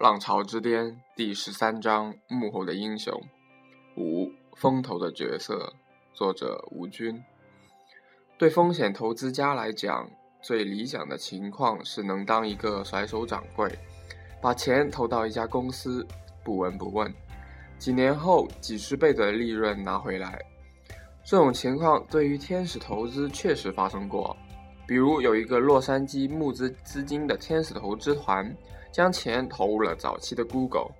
浪潮之巅》第十三章幕后的英雄五风投的角色，作者吴军。对风险投资家来讲，最理想的情况是能当一个甩手掌柜，把钱投到一家公司，不闻不问，几年后几十倍的利润拿回来。这种情况对于天使投资确实发生过，比如有一个洛杉矶募资资金的天使投资团。将钱投入了早期的 Google。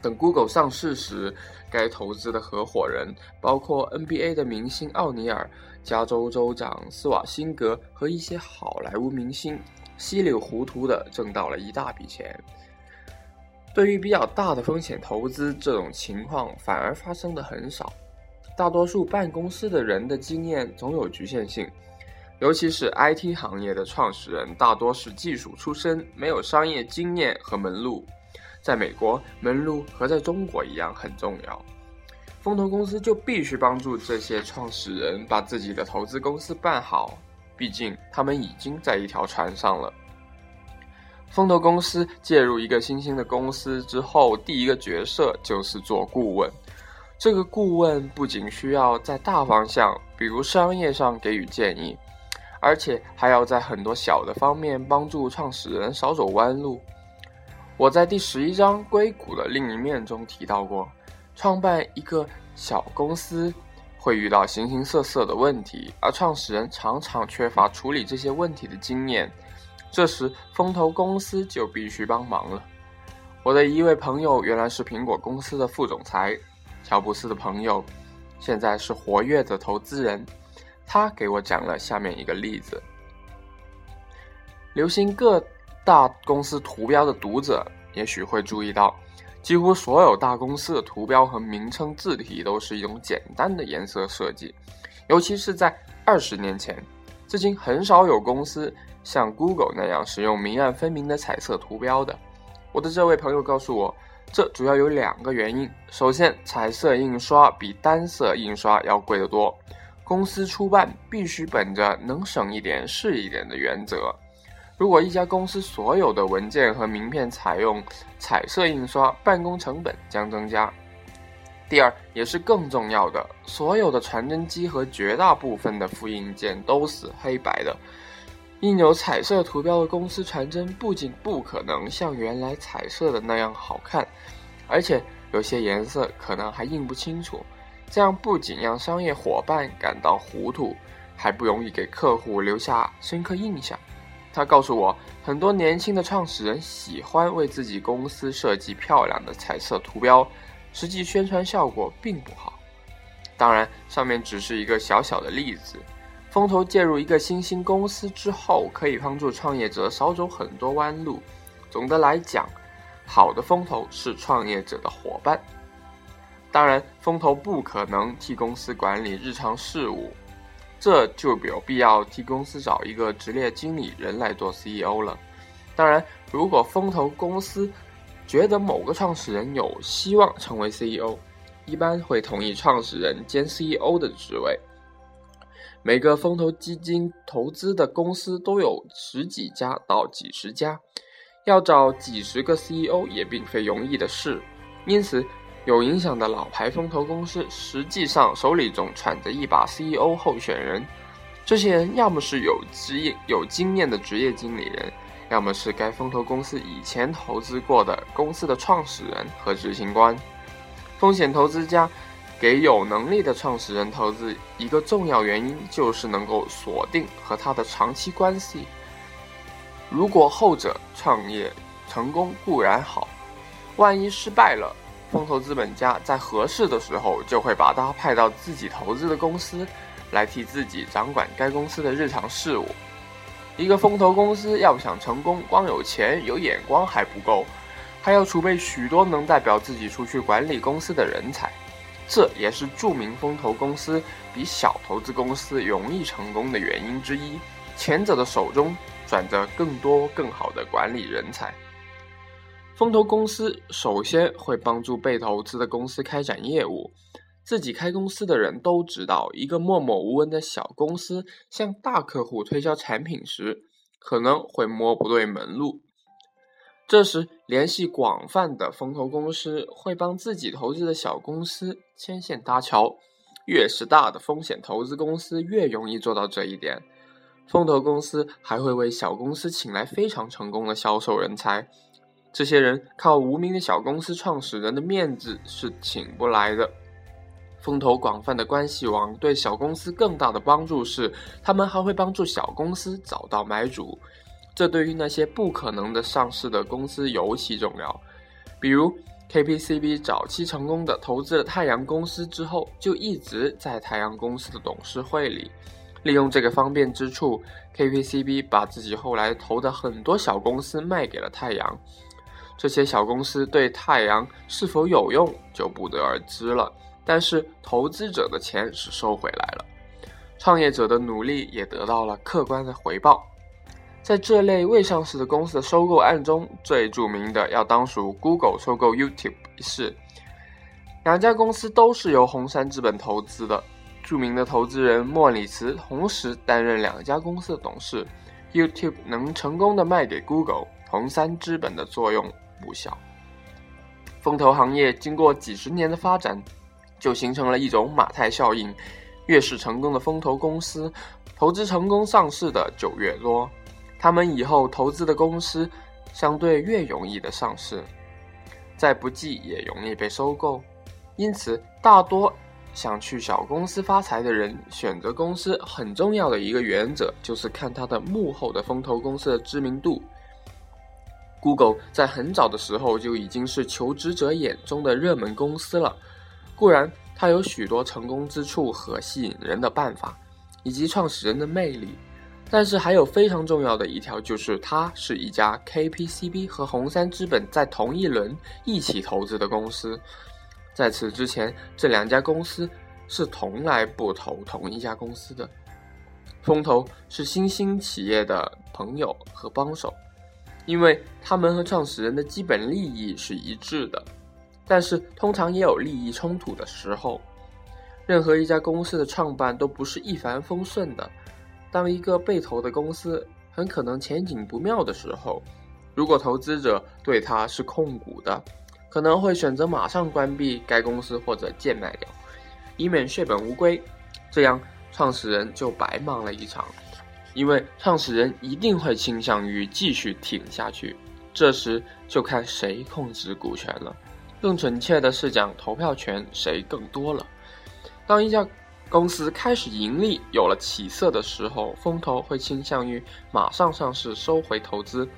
等 Google 上市时，该投资的合伙人包括 NBA 的明星奥尼尔、加州州长斯瓦辛格和一些好莱坞明星，稀里糊涂的挣到了一大笔钱。对于比较大的风险投资，这种情况反而发生的很少。大多数办公司的人的经验总有局限性。尤其是 IT 行业的创始人大多是技术出身，没有商业经验和门路。在美国，门路和在中国一样很重要。风投公司就必须帮助这些创始人把自己的投资公司办好，毕竟他们已经在一条船上了。风投公司介入一个新兴的公司之后，第一个角色就是做顾问。这个顾问不仅需要在大方向，比如商业上给予建议。而且还要在很多小的方面帮助创始人少走弯路。我在第十一章硅谷的另一面中提到过，创办一个小公司会遇到形形色色的问题，而创始人常常缺乏处理这些问题的经验。这时，风投公司就必须帮忙了。我的一位朋友原来是苹果公司的副总裁，乔布斯的朋友，现在是活跃的投资人。他给我讲了下面一个例子：留心各大公司图标的读者，也许会注意到，几乎所有大公司的图标和名称字体都是一种简单的颜色设计。尤其是在二十年前，至今很少有公司像 Google 那样使用明暗分明的彩色图标的。我的这位朋友告诉我，这主要有两个原因：首先，彩色印刷比单色印刷要贵得多。公司出办必须本着能省一点是一点的原则。如果一家公司所有的文件和名片采用彩色印刷，办公成本将增加。第二，也是更重要的，所有的传真机和绝大部分的复印件都是黑白的。印有彩色图标的公司传真不仅不可能像原来彩色的那样好看，而且有些颜色可能还印不清楚。这样不仅让商业伙伴感到糊涂，还不容易给客户留下深刻印象。他告诉我，很多年轻的创始人喜欢为自己公司设计漂亮的彩色图标，实际宣传效果并不好。当然，上面只是一个小小的例子。风投介入一个新兴公司之后，可以帮助创业者少走很多弯路。总的来讲，好的风投是创业者的伙伴。当然，风投不可能替公司管理日常事务，这就有必要替公司找一个职业经理人来做 CEO 了。当然，如果风投公司觉得某个创始人有希望成为 CEO，一般会同意创始人兼 CEO 的职位。每个风投基金投资的公司都有十几家到几十家，要找几十个 CEO 也并非容易的事，因此。有影响的老牌风投公司，实际上手里总揣着一把 CEO 候选人。这些人要么是有职业、有经验的职业经理人，要么是该风投公司以前投资过的公司的创始人和执行官。风险投资家给有能力的创始人投资，一个重要原因就是能够锁定和他的长期关系。如果后者创业成功固然好，万一失败了。风投资本家在合适的时候，就会把他派到自己投资的公司，来替自己掌管该公司的日常事务。一个风投公司要想成功，光有钱有眼光还不够，还要储备许多能代表自己出去管理公司的人才。这也是著名风投公司比小投资公司容易成功的原因之一。前者的手中转着更多更好的管理人才。风投公司首先会帮助被投资的公司开展业务。自己开公司的人都知道，一个默默无闻的小公司向大客户推销产品时，可能会摸不对门路。这时联系广泛的风投公司，会帮自己投资的小公司牵线搭桥。越是大的风险投资公司，越容易做到这一点。风投公司还会为小公司请来非常成功的销售人才，这些人靠无名的小公司创始人的面子是请不来的。风投广泛的关系网对小公司更大的帮助是，他们还会帮助小公司找到买主，这对于那些不可能的上市的公司尤其重要。比如 KPCB 早期成功的投资了太阳公司之后，就一直在太阳公司的董事会里。利用这个方便之处，KPCB 把自己后来投的很多小公司卖给了太阳。这些小公司对太阳是否有用就不得而知了。但是投资者的钱是收回来了，创业者的努力也得到了客观的回报。在这类未上市的公司的收购案中，最著名的要当属 Google 收购 YouTube 一事。两家公司都是由红杉资本投资的。著名的投资人莫里茨同时担任两家公司的董事，YouTube 能成功的卖给 Google，红杉资本的作用不小。风投行业经过几十年的发展，就形成了一种马太效应：越是成功的风投公司，投资成功上市的就越多，他们以后投资的公司相对越容易的上市，再不济也容易被收购，因此大多。想去小公司发财的人，选择公司很重要的一个原则就是看它的幕后的风投公司的知名度。Google 在很早的时候就已经是求职者眼中的热门公司了。固然它有许多成功之处和吸引人的办法，以及创始人的魅力，但是还有非常重要的一条，就是它是一家 KPCB 和红杉资本在同一轮一起投资的公司。在此之前，这两家公司是从来不投同一家公司的。风投是新兴企业的朋友和帮手，因为他们和创始人的基本利益是一致的。但是，通常也有利益冲突的时候。任何一家公司的创办都不是一帆风顺的。当一个被投的公司很可能前景不妙的时候，如果投资者对它是控股的。可能会选择马上关闭该公司或者贱卖掉，以免血本无归。这样创始人就白忙了一场，因为创始人一定会倾向于继续挺下去。这时就看谁控制股权了，更准确的是讲投票权谁更多了。当一家公司开始盈利、有了起色的时候，风投会倾向于马上上市收回投资。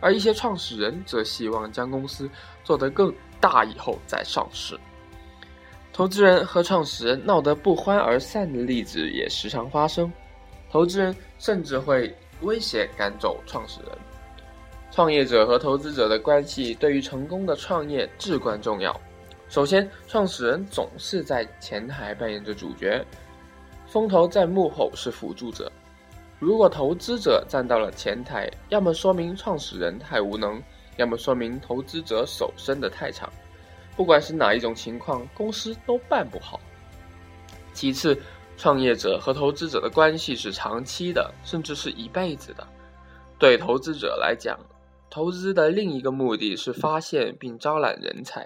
而一些创始人则希望将公司做得更大以后再上市。投资人和创始人闹得不欢而散的例子也时常发生，投资人甚至会威胁赶走创始人。创业者和投资者的关系对于成功的创业至关重要。首先，创始人总是在前台扮演着主角，风投在幕后是辅助者。如果投资者站到了前台，要么说明创始人太无能，要么说明投资者手伸得太长。不管是哪一种情况，公司都办不好。其次，创业者和投资者的关系是长期的，甚至是一辈子的。对投资者来讲，投资的另一个目的是发现并招揽人才；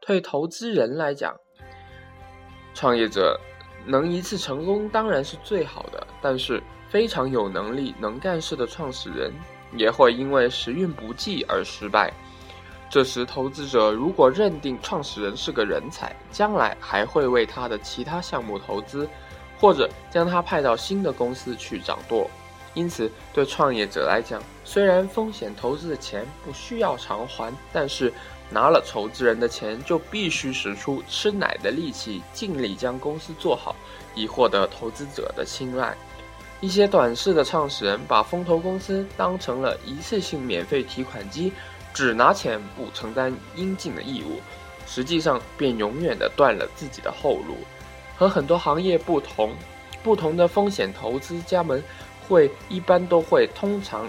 对投资人来讲，创业者能一次成功当然是最好的，但是。非常有能力、能干事的创始人也会因为时运不济而失败。这时，投资者如果认定创始人是个人才，将来还会为他的其他项目投资，或者将他派到新的公司去掌舵。因此，对创业者来讲，虽然风险投资的钱不需要偿还，但是拿了投资人的钱，就必须使出吃奶的力气，尽力将公司做好，以获得投资者的青睐。一些短视的创始人把风投公司当成了一次性免费提款机，只拿钱不承担应尽的义务，实际上便永远的断了自己的后路。和很多行业不同，不同的风险投资家们会一般都会通常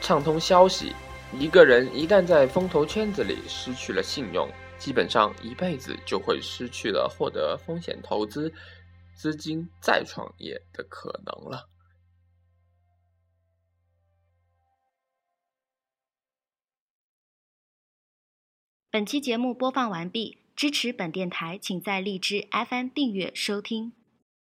畅通消息。一个人一旦在风投圈子里失去了信用，基本上一辈子就会失去了获得风险投资。资金再创业的可能了。本期节目播放完毕，支持本电台，请在荔枝 FM 订阅收听。